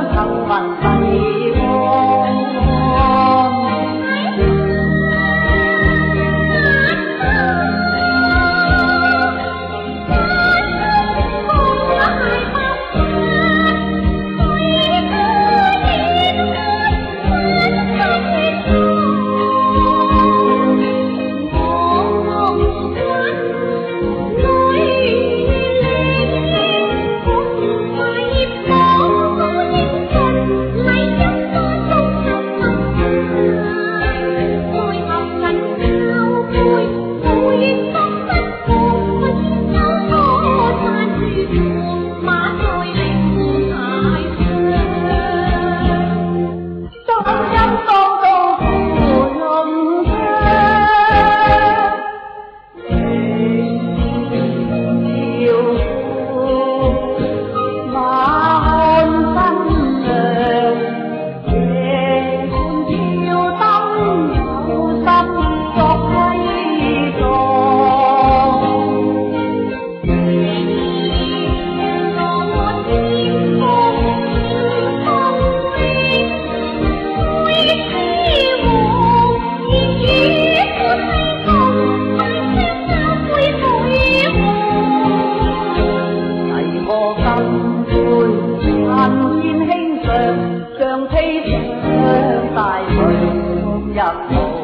Thân 心背眼见轻上，上披上大去入。